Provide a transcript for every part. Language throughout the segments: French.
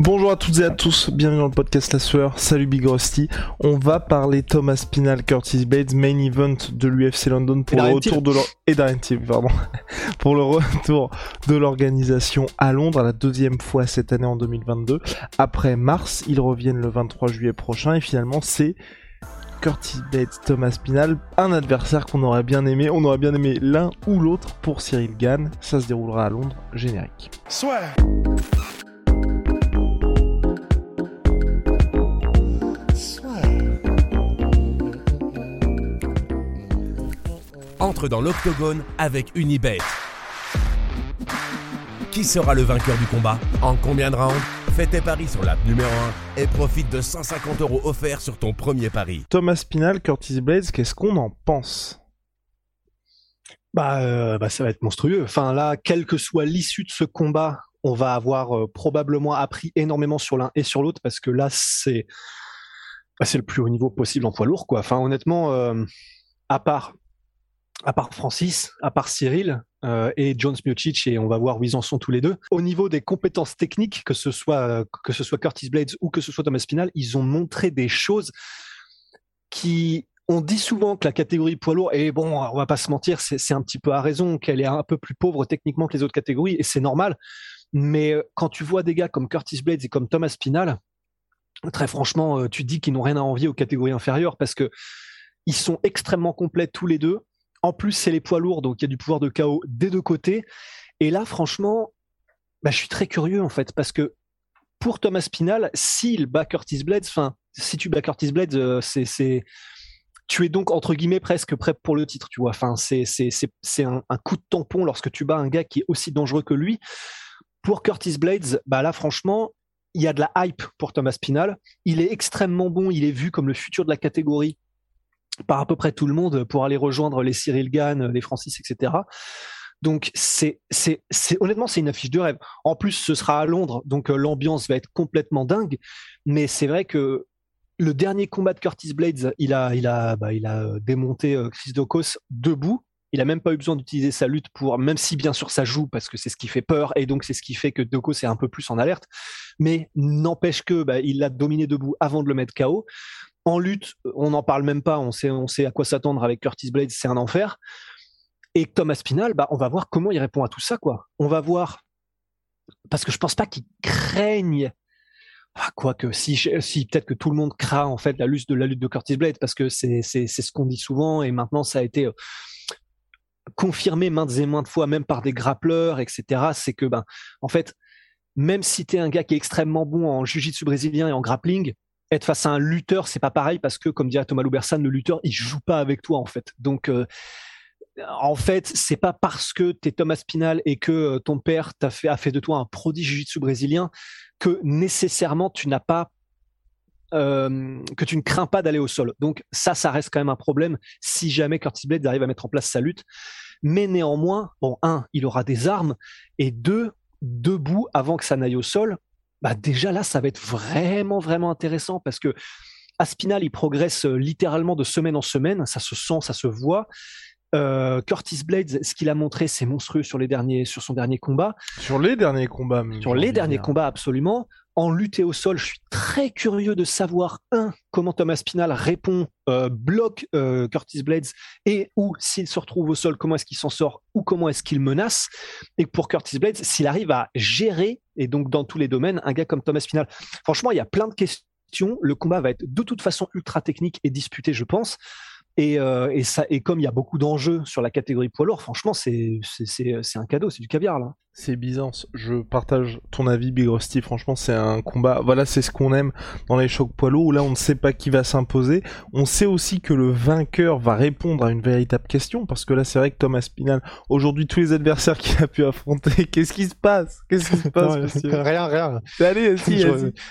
Bonjour à toutes et à tous, bienvenue dans le podcast La Sueur, salut Big Rusty. On va parler Thomas Spinal, Curtis Blades, main event de l'UFC London pour Et le retour de l'or- et Darren Till, pardon. pour le retour de l'organisation à Londres, la deuxième fois cette année en 2022. Après mars, ils reviennent le 23 juillet prochain et finalement c'est Curtis Blades, Thomas Spinal, un adversaire qu'on aurait bien aimé. On aurait bien aimé l'un ou l'autre pour Cyril Gann. Ça se déroulera à Londres, générique. Swear. Entre dans l'octogone avec Unibet. Qui sera le vainqueur du combat? En combien de rounds? Fais tes paris sur l'app numéro 1 et profite de 150 euros offerts sur ton premier pari. Thomas Spinal, Curtis Blades, qu'est-ce qu'on en pense? Bah, euh, bah, ça va être monstrueux. Enfin là, quelle que soit l'issue de ce combat, on va avoir euh, probablement appris énormément sur l'un et sur l'autre parce que là, c'est bah, c'est le plus haut niveau possible en poids lourd, quoi. Enfin, honnêtement, euh, à part à part Francis, à part Cyril euh, et Jones Miocic, et on va voir où ils en sont tous les deux. Au niveau des compétences techniques, que ce soit que ce soit Curtis Blades ou que ce soit Thomas Spinal, ils ont montré des choses qui on dit souvent que la catégorie poids lourd, et bon, on va pas se mentir, c'est un petit peu à raison qu'elle est un peu plus pauvre techniquement que les autres catégories, et c'est normal. Mais euh, quand tu vois des gars comme Curtis Blades et comme Thomas Spinal, très franchement, euh, tu dis qu'ils n'ont rien à envier aux catégories inférieures parce que ils sont extrêmement complets tous les deux. En plus, c'est les poids lourds, donc il y a du pouvoir de chaos des deux côtés. Et là, franchement, bah, je suis très curieux en fait parce que pour Thomas Spinal, s'il bat Curtis Blades, enfin, si tu bats Curtis Blades, euh, c'est tu es donc entre guillemets presque prêt pour le titre, tu vois. Enfin, c'est un, un coup de tampon lorsque tu bats un gars qui est aussi dangereux que lui. Pour Curtis Blades, bah là franchement, il y a de la hype pour Thomas Spinal. Il est extrêmement bon, il est vu comme le futur de la catégorie par à peu près tout le monde pour aller rejoindre les Cyril Gann, les Francis, etc. Donc c'est honnêtement c'est une affiche de rêve. En plus ce sera à Londres, donc euh, l'ambiance va être complètement dingue. Mais c'est vrai que le dernier combat de Curtis Blades, il a il a bah, il a euh, démonté euh, Chris Dokos debout. Il a même pas eu besoin d'utiliser sa lutte pour, même si bien sûr ça joue parce que c'est ce qui fait peur et donc c'est ce qui fait que Dokos est un peu plus en alerte. Mais n'empêche que bah, il l'a dominé debout avant de le mettre KO. En lutte, on n'en parle même pas. On sait on sait à quoi s'attendre avec Curtis Blades, c'est un enfer. Et Thomas Spinal, bah, on va voir comment il répond à tout ça, quoi. On va voir, parce que je pense pas qu'il craigne. Ah, quoique, si, si peut-être que tout le monde craint en fait la lutte de la lutte de Curtis Blade, parce que c'est ce qu'on dit souvent et maintenant ça a été euh, confirmé maintes et maintes fois, même par des grappleurs, etc. C'est que ben, en fait, même si tu es un gars qui est extrêmement bon en jiu-jitsu brésilien et en grappling, être face à un lutteur, c'est pas pareil parce que, comme dirait Thomas Loubersan, le lutteur, il joue pas avec toi en fait. Donc euh, en fait, c'est pas parce que tu es Thomas Spinal et que euh, ton père t'a fait, a fait de toi un prodige jiu-jitsu brésilien que nécessairement tu n'as pas euh, que tu ne crains pas d'aller au sol. Donc ça, ça reste quand même un problème si jamais Curtis Blades arrive à mettre en place sa lutte. Mais néanmoins, bon, un, il aura des armes et deux, debout avant que ça n'aille au sol. Bah déjà là, ça va être vraiment vraiment intéressant parce que Aspinal, il progresse euh, littéralement de semaine en semaine. Ça se sent, ça se voit. Euh, Curtis Blades, ce qu'il a montré, c'est monstrueux sur les derniers, sur son dernier combat. Sur les derniers combats, même, Sur les derniers dire. combats, absolument. En lutte et au sol, je suis très curieux de savoir, un, comment Thomas Spinal répond, euh, bloque euh, Curtis Blades, et ou s'il se retrouve au sol, comment est-ce qu'il s'en sort, ou comment est-ce qu'il menace. Et pour Curtis Blades, s'il arrive à gérer, et donc dans tous les domaines, un gars comme Thomas Spinal. Franchement, il y a plein de questions. Le combat va être de toute façon ultra technique et disputé, je pense. Et, euh, et, ça, et comme il y a beaucoup d'enjeux sur la catégorie poids lourd, franchement, c'est un cadeau, c'est du caviar là. C'est Byzance. Je partage ton avis, Big Rusty. Franchement, c'est un combat. Voilà, c'est ce qu'on aime dans les chocs poids lourds où là, on ne sait pas qui va s'imposer. On sait aussi que le vainqueur va répondre à une véritable question parce que là, c'est vrai que Thomas Spinal, aujourd'hui, tous les adversaires qu'il a pu affronter, qu'est-ce qui se passe? Qu'est-ce qui se passe Rien, rien. Allez, si,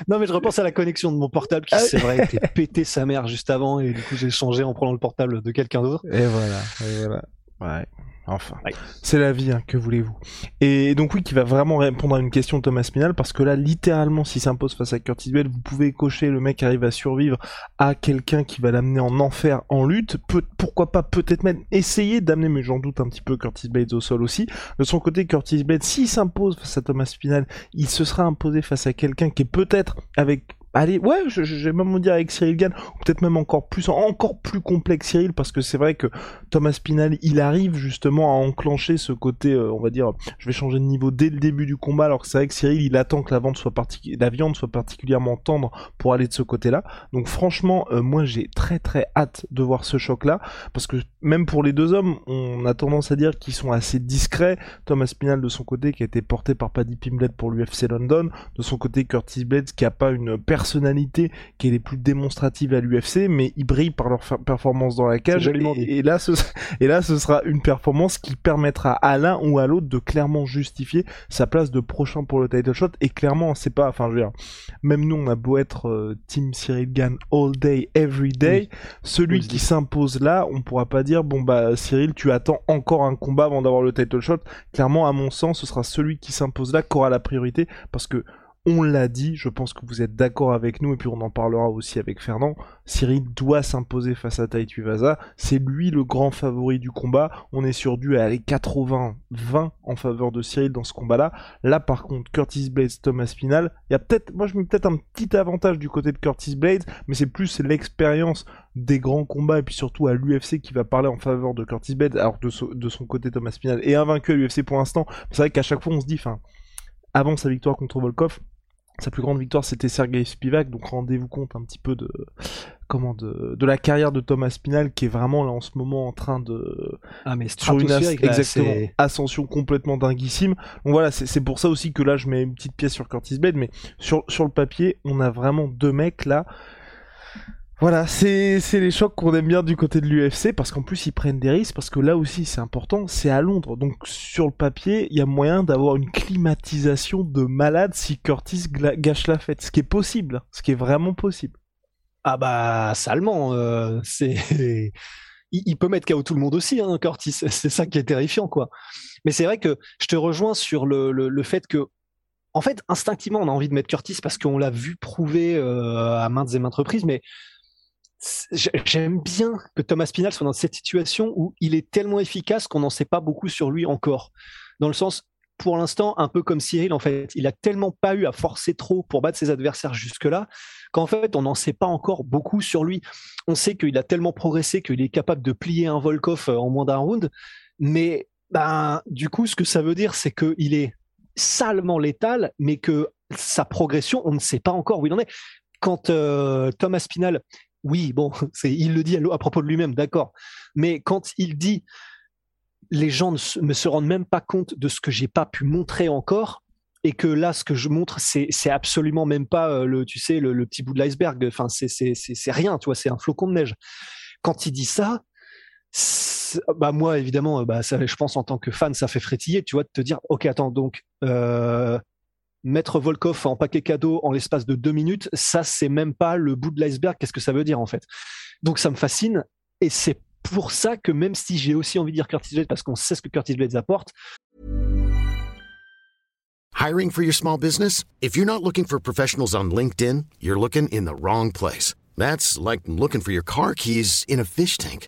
Non, mais je repense à la connexion de mon portable qui, ah c'est vrai, était pété sa mère juste avant et du coup, j'ai changé en prenant le portable de quelqu'un d'autre. Et voilà, et voilà. Ouais. Enfin, c'est la vie, hein, que voulez-vous. Et donc oui, qui va vraiment répondre à une question de Thomas Spinal, parce que là, littéralement, s'il s'impose face à Curtis Blade, vous pouvez cocher le mec arrive à survivre à quelqu'un qui va l'amener en enfer en lutte. pourquoi pas, peut-être même essayer d'amener, mais j'en doute un petit peu, Curtis Blade au sol aussi. De son côté, Curtis Blade, s'il s'impose face à Thomas Spinal, il se sera imposé face à quelqu'un qui est peut-être avec Allez, ouais, vais même dire avec Cyril Gann, peut-être même encore plus, encore plus complexe Cyril, parce que c'est vrai que Thomas Spinal, il arrive justement à enclencher ce côté, euh, on va dire, je vais changer de niveau dès le début du combat, alors que c'est vrai que Cyril, il attend que la, viande soit particulièrement tendre pour aller de ce côté-là. Donc franchement, euh, moi j'ai très très hâte de voir ce choc-là, parce que même pour les deux hommes, on a tendance à dire qu'ils sont assez discrets. Thomas Spinal de son côté, qui a été porté par Paddy Pimblett pour l'UFC London, de son côté Curtis Blades, qui a pas une personnalité qui est les plus démonstrative à l'UFC, mais ils brillent par leur performance dans la cage. Et, là, ce, et là, ce sera une performance qui permettra à l'un ou à l'autre de clairement justifier sa place de prochain pour le title shot. Et clairement, c'est pas, enfin, je veux dire, même nous, on a beau être euh, Team Cyril Gann all day, every day, celui qui s'impose là, on pourra pas dire, bon bah Cyril, tu attends encore un combat avant d'avoir le title shot. Clairement, à mon sens, ce sera celui qui s'impose là qui aura la priorité, parce que on l'a dit, je pense que vous êtes d'accord avec nous, et puis on en parlera aussi avec Fernand. Cyril doit s'imposer face à Taïtu Vaza. C'est lui le grand favori du combat. On est sur du à aller 80-20 en faveur de Cyril dans ce combat-là. Là, par contre, Curtis Blades, Thomas Final, il y a peut-être, moi je mets peut-être un petit avantage du côté de Curtis Blades, mais c'est plus l'expérience des grands combats et puis surtout à l'UFC qui va parler en faveur de Curtis Blades, alors de, son côté Thomas Final est invaincu à l'UFC pour l'instant. C'est vrai qu'à chaque fois on se dit, avant sa victoire contre Volkov, sa plus grande victoire, c'était Sergei Spivak, donc rendez-vous compte un petit peu de comment de, de la carrière de Thomas Spinal qui est vraiment là en ce moment en train de ah mais sur une exactement ascension complètement dinguissime. Donc voilà, c'est pour ça aussi que là je mets une petite pièce sur Curtis Blade, mais sur sur le papier, on a vraiment deux mecs là voilà, c'est les chocs qu'on aime bien du côté de l'UFC parce qu'en plus ils prennent des risques parce que là aussi c'est important, c'est à Londres. Donc sur le papier, il y a moyen d'avoir une climatisation de malade si Curtis gâche la fête, ce qui est possible, ce qui est vraiment possible. Ah bah salement, euh, c'est il, peut mettre KO tout le monde aussi, hein, Curtis. C'est ça qui est terrifiant quoi. Mais c'est vrai que je te rejoins sur le, fait que en fait, instinctivement, on a envie de mettre Curtis parce qu'on l'a vu prouver euh, à maintes et maintes reprises, mais J'aime bien que Thomas Pinal soit dans cette situation où il est tellement efficace qu'on n'en sait pas beaucoup sur lui encore. Dans le sens, pour l'instant, un peu comme Cyril, en fait, il a tellement pas eu à forcer trop pour battre ses adversaires jusque-là, qu'en fait, on n'en sait pas encore beaucoup sur lui. On sait qu'il a tellement progressé qu'il est capable de plier un Volkov euh, en moins d'un round, mais ben, du coup, ce que ça veut dire, c'est qu'il est salement létal, mais que sa progression, on ne sait pas encore où il en est. Quand euh, Thomas Pinal oui, bon, il le dit à, propos de lui-même, d'accord. Mais quand il dit les gens ne se rendent même pas compte de ce que j'ai pas pu montrer encore, et que là, ce que je montre, c'est, absolument même pas euh, le, tu sais, le, petit bout de l'iceberg. Enfin, c'est, rien, tu vois, c'est un flocon de neige. Quand il dit ça, bah moi évidemment, bah ça, je pense en tant que fan, ça fait frétiller, tu vois, de te dire, ok, attends, donc euh, mettre Volkov en paquet cadeau en l'espace de deux minutes, ça c'est même pas le bout de l'iceberg. Qu'est-ce que ça veut dire en fait? Donc ça me fascine et c'est pour ça que même si j'ai aussi envie de dire Curtis Blades parce qu'on sait ce que Curtis Blades apporte. Hiring for your small business? If you're not looking for professionals on LinkedIn, you're looking in the wrong place. That's like looking for your car keys in a fish tank.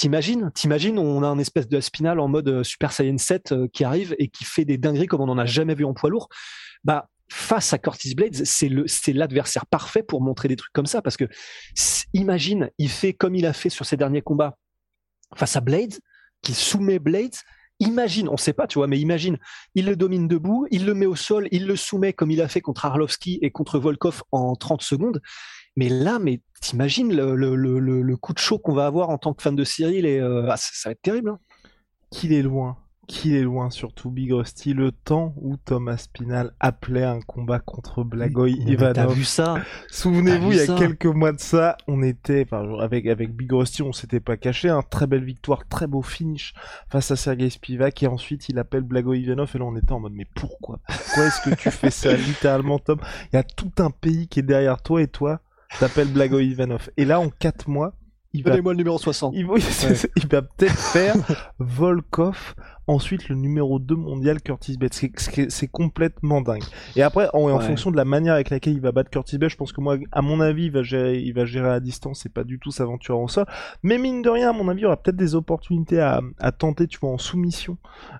T'imagines, t'imagines, on a un espèce de spinal en mode euh, Super Saiyan 7 euh, qui arrive et qui fait des dingueries comme on n'en a jamais vu en poids lourd. Bah, face à Curtis Blades, c'est l'adversaire parfait pour montrer des trucs comme ça, parce que imagine, il fait comme il a fait sur ses derniers combats face à Blades, qui soumet Blades. Imagine, on sait pas, tu vois, mais imagine, il le domine debout, il le met au sol, il le soumet comme il a fait contre Arlovski et contre Volkov en 30 secondes. Mais là, mais t'imagines le, le, le, le, coup de chaud qu'on va avoir en tant que fan de Cyril et euh, ah, ça, ça, va être terrible. Hein. Qu'il est loin qu'il est loin, surtout Big Rusty, le temps où Thomas Spinal appelait un combat contre Blagoy Ivanov. T'as vu ça? Souvenez-vous, il y a quelques mois de ça, on était, enfin, avec, avec Big Rusty, on s'était pas caché, un très belle victoire, très beau finish face à Sergei Spivak, et ensuite il appelle Blagoy Ivanov, et là on était en mode, mais pourquoi? Pourquoi est-ce que tu fais ça, littéralement, Tom? Il y a tout un pays qui est derrière toi, et toi, t'appelles Blagoy Ivanov. Et là, en 4 mois, il va, le numéro 60. Il, il va peut-être faire Volkov, ensuite le numéro 2 mondial Curtis Bates. C'est complètement dingue. Et après, en, en fonction de la manière avec laquelle il va battre Curtis Bates, je pense que moi, à mon avis, il va gérer, il va gérer à distance et pas du tout s'aventurer en sol. Mais mine de rien, à mon avis, il y aura peut-être des opportunités à, à, tenter, tu vois, en soumission.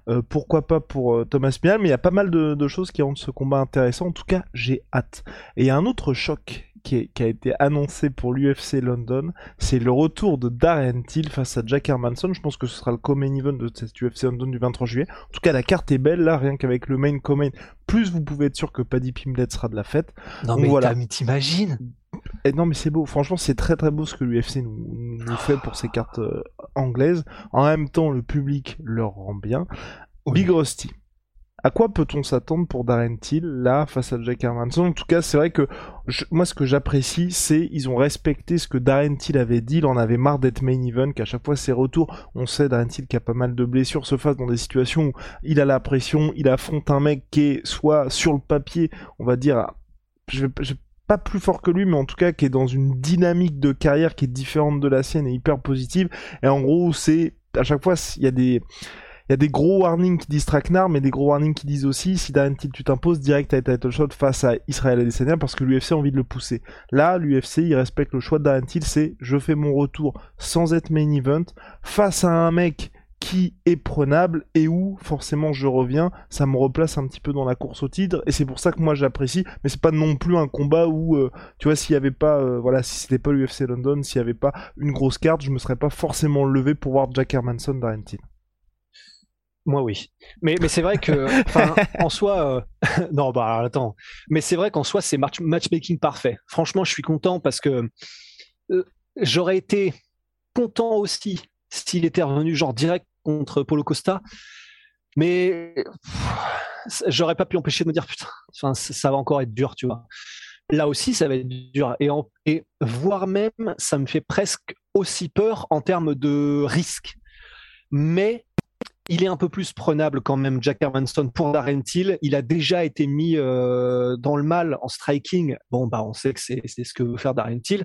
Euh, pourquoi pas pour euh, Thomas Pinal, mais il y a pas mal de, de choses qui rendent ce combat intéressant. En tout cas, j'ai hâte. Et il y a un autre choc qui, a été annoncé pour l'UFC London, c'est le retour de Darren Till face à Jack Hermanson. Je pense que ce sera le co-main event de cette UFC London du 23 juillet. En tout cas, la carte est belle là, rien qu'avec le main co-main. Plus vous pouvez être sûr que Paddy Pimblett sera de la fête. Non mais voilà. t'imagines? Et non mais c'est beau, franchement c'est très très beau ce que l'UFC nous, nous, fait pour ces cartes euh, anglaises. En même temps le public leur rend bien. Big Rusty, à quoi peut-on s'attendre pour Darren Till là face à Jack Hermanson? En tout cas, c'est vrai que moi, ce que j'apprécie, c'est ils ont respecté ce que Darren Till avait dit. Il en avait marre d'être main event, qu'à chaque fois ses retours, on sait Darren Till qui a pas mal de blessures, se fasse dans des situations où il a la pression, il affronte un mec qui est soit sur le papier, on va dire, je pas plus fort que lui, mais en tout cas qui est dans une dynamique de carrière qui est différente de la sienne et hyper positive. Et en gros, c'est à chaque fois, il y a des il y a des gros warnings qui disent Traquenard, mais des gros warnings qui disent aussi si Darren Till tu t'imposes direct à title shot face à Israël Adesanya parce que l'UFC a envie de le pousser. Là, l'UFC, il respecte le choix de Darren Till, c'est je fais mon retour sans être main event face à un mec qui est prenable et où forcément je reviens, ça me replace un petit peu dans la course au titre et c'est pour ça que moi j'apprécie, mais c'est pas non plus un combat où euh, tu vois s'il y avait pas euh, voilà si c'était pas l'UFC London, s'il y avait pas une grosse carte, je me serais pas forcément levé pour voir Jack Hermanson Darren Till. Moi oui, mais mais c'est vrai que en soi euh, non bah attends, mais c'est vrai qu'en soi c'est match, matchmaking parfait. Franchement, je suis content parce que euh, j'aurais été content aussi s'il était revenu genre direct contre Polo Costa, mais j'aurais pas pu empêcher de me dire putain, enfin ça va encore être dur, tu vois. Là aussi, ça va être dur et, en, et voire même, ça me fait presque aussi peur en termes de risque. Mais il est un peu plus prenable quand même, Jack Hermanson, pour Darren Till. Il a déjà été mis euh, dans le mal en striking. Bon, bah, on sait que c'est ce que veut faire Darren Till.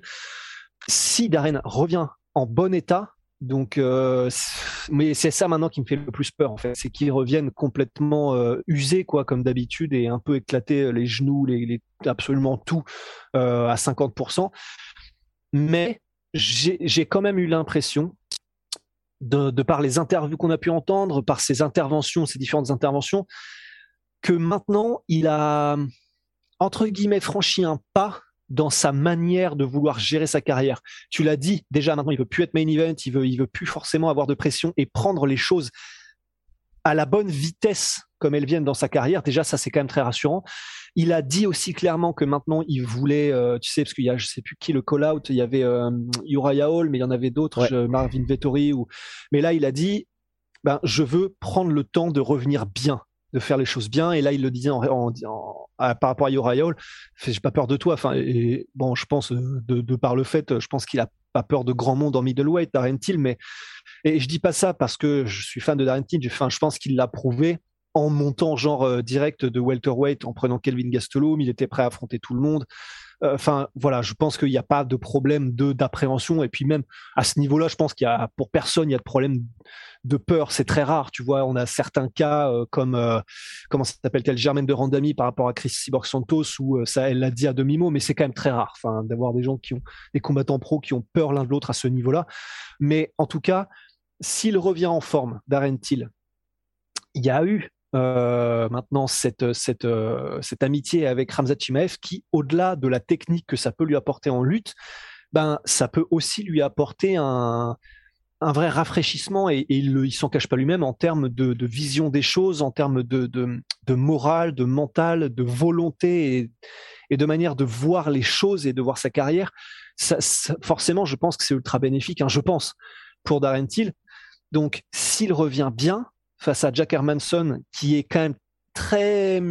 Si Darren revient en bon état, donc, euh, mais c'est ça maintenant qui me fait le plus peur en fait, c'est qu'il revienne complètement euh, usé quoi, comme d'habitude, et un peu éclaté les genoux, les, absolument tout à 50%. Mais j'ai quand même eu l'impression de, par les interviews qu'on a pu entendre, par ses interventions, ses différentes interventions, que maintenant il a entre guillemets franchi un pas dans sa manière de vouloir gérer sa carrière. Tu l'as dit déjà maintenant, il veut plus être main event, il veut, il veut plus forcément avoir de pression et prendre les choses à la bonne vitesse comme elles viennent dans sa carrière. Déjà, ça c'est quand même très rassurant. Il a dit aussi clairement que maintenant il voulait, euh, tu sais, parce qu'il y a, je sais plus qui le call out, il y avait euh, Uriah Hall, mais il y en avait d'autres, Marvin Vettori ou, mais là il a dit, ben je veux prendre le temps de revenir bien, de faire les choses bien. Et là il le disait en, en, par rapport à Uriah Hall, j'ai pas peur de toi. Enfin, et, bon, je pense euh, de, de par le fait, je pense qu'il a pas peur de grand monde en middleweight, Darren Till, mais et je dis pas ça parce que je suis fan de Darren Till. Enfin, je pense qu'il l'a prouvé en montant genre euh, direct de welterweight, en prenant Kelvin Gastelum, il était prêt à affronter tout le monde. Euh, enfin, voilà, je pense qu'il n'y a pas de problème de d'appréhension. Et puis même à ce niveau-là, je pense qu'il y a pour personne, il y a de problème de peur. C'est très rare, tu vois. On a certains cas euh, comme comment ça s'appelle-t-elle, Germaine de Randami par rapport à Chris Cyborg Santos où ça, elle l'a dit à demi mot, mais c'est quand même très rare. Enfin, d'avoir des gens qui ont des combattants pros qui ont peur l'un de l'autre à ce niveau-là. Mais en tout cas, s'il revient en forme, Darren Till, il y a eu maintenant cette, cette, amitié avec Ramzat Chimaev qui, au-delà de la technique que ça peut lui apporter en lutte, ben, ça peut aussi lui apporter un, vrai rafraîchissement et, il ne s'en cache pas lui-même en termes de, vision des choses, en termes de, morale, de mental, de volonté et, de manière de voir les choses et de voir sa carrière. Forcément, je pense que c'est ultra bénéfique, hein, je pense, pour Darren Till. Donc, s'il revient bien face à Jack Hermanson, qui est quand même très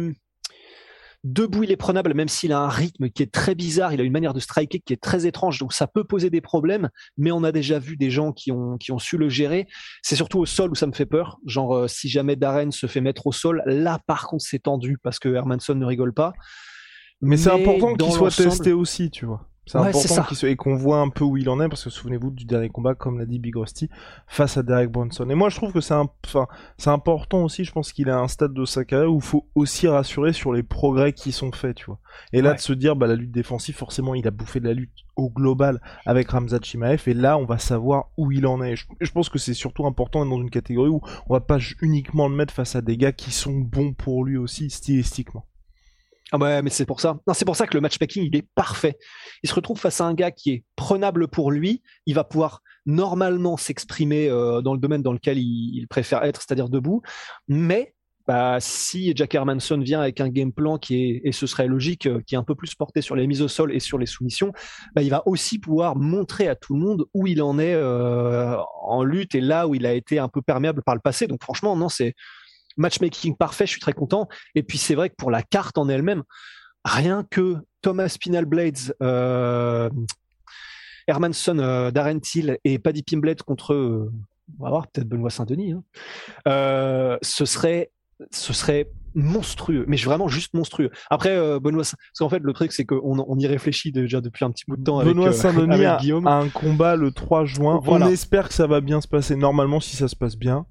Debout, il est prenable, même s'il a un rythme qui est très bizarre. Il a une manière de striker qui est très étrange, donc ça peut poser des problèmes. Mais on a déjà vu des gens qui ont qui ont su le gérer. C'est surtout au sol où ça me fait peur. Genre euh, si jamais Darren se fait mettre au sol, là par contre c'est tendu parce que Hermanson ne rigole pas. Mais, c'est important qu'il soit testé aussi, tu vois. C'est important qu'il et qu'on voit un peu où il en est parce que souvenez-vous du dernier combat, comme l'a dit Big Rusty, face à Derek Bronson. Et moi, je trouve que c'est enfin, c'est important aussi. Je pense qu'il est à un stade de sa carrière où il faut aussi rassurer sur les progrès qui sont faits, tu vois. Et là, de se dire, bah, la lutte défensive, forcément, il a bouffé de la lutte au global avec Ramzat Chimaev. Et là, on va savoir où il en est. Je, je pense que c'est surtout important dans une catégorie où on va pas uniquement le mettre face à des gars qui sont bons pour lui aussi stylistiquement. Ah ouais, mais c'est pour ça. Non, c'est pour ça que le matchmaking, il est parfait. Il se retrouve face à un gars qui est prenable pour lui. Il va pouvoir normalement s'exprimer euh, dans le domaine dans lequel il, préfère être, c'est-à-dire debout. Mais bah, si Jack Hermanson vient avec un game plan qui est, et ce serait logique, euh, qui est un peu plus porté sur les mises au sol et sur les soumissions, bah, il va aussi pouvoir montrer à tout le monde où il en est euh, en lutte et là où il a été un peu perméable par le passé. Donc franchement, non, c'est matchmaking parfait, je suis très content. Et puis c'est vrai que pour la carte en elle-même, rien que Thomas Spinal Blades, euh, Hermanson, euh, Darren Till et Paddy Pimblett contre, euh, on va voir peut-être Benoît Saint-Denis, hein. euh, ce serait, ce serait monstrueux, mais vraiment juste monstrueux. Après, Benoît, parce qu'en fait le truc c'est qu'on on y réfléchit déjà depuis un petit bout de temps. Benoît Saint-Denis a, un combat le 3 juin. On espère que ça va bien se passer. Normalement, si ça se passe bien.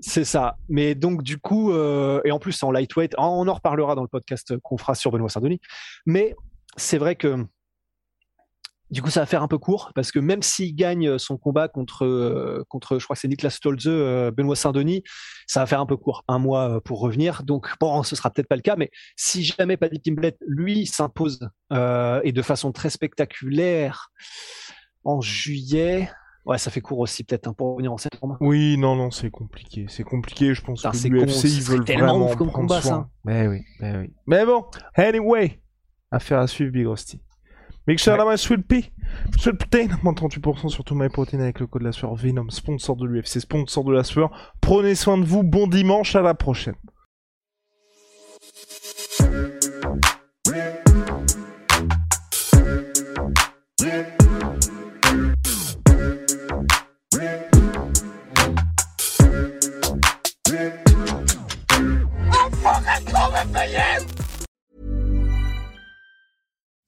C'est ça. Mais donc du coup, euh, et en plus en lightweight, on en reparlera dans le podcast qu'on fera sur Benoît Saint-Denis. Mais c'est vrai que du coup, ça va faire un peu court parce que même s'il gagne son combat contre, euh, contre, je crois que c'est Niklas Stolze, euh, Benoît Saint-Denis, ça va faire un peu court, un mois pour revenir. Donc bon, ce sera peut-être pas le cas, mais si jamais Paddy Pimblett lui s'impose et de façon très spectaculaire en juillet, Ouais, ça fait court aussi peut-être hein, pour venir en septembre. Oui, non, non, c'est compliqué. C'est compliqué, je pense que l'UFC, ils veulent vraiment prendre combat, soin. Ça. Mais oui, mais oui. Mais bon, anyway, affaire à suivre, Big Rusty. Make sure ouais. Sweet Pea, Sweet Protein, moins 38% sur tout MyProtein avec le code de la sueur Venom, sponsor de l'UFC, sponsor de la sueur. Prenez soin de vous, bon dimanche, à la prochaine.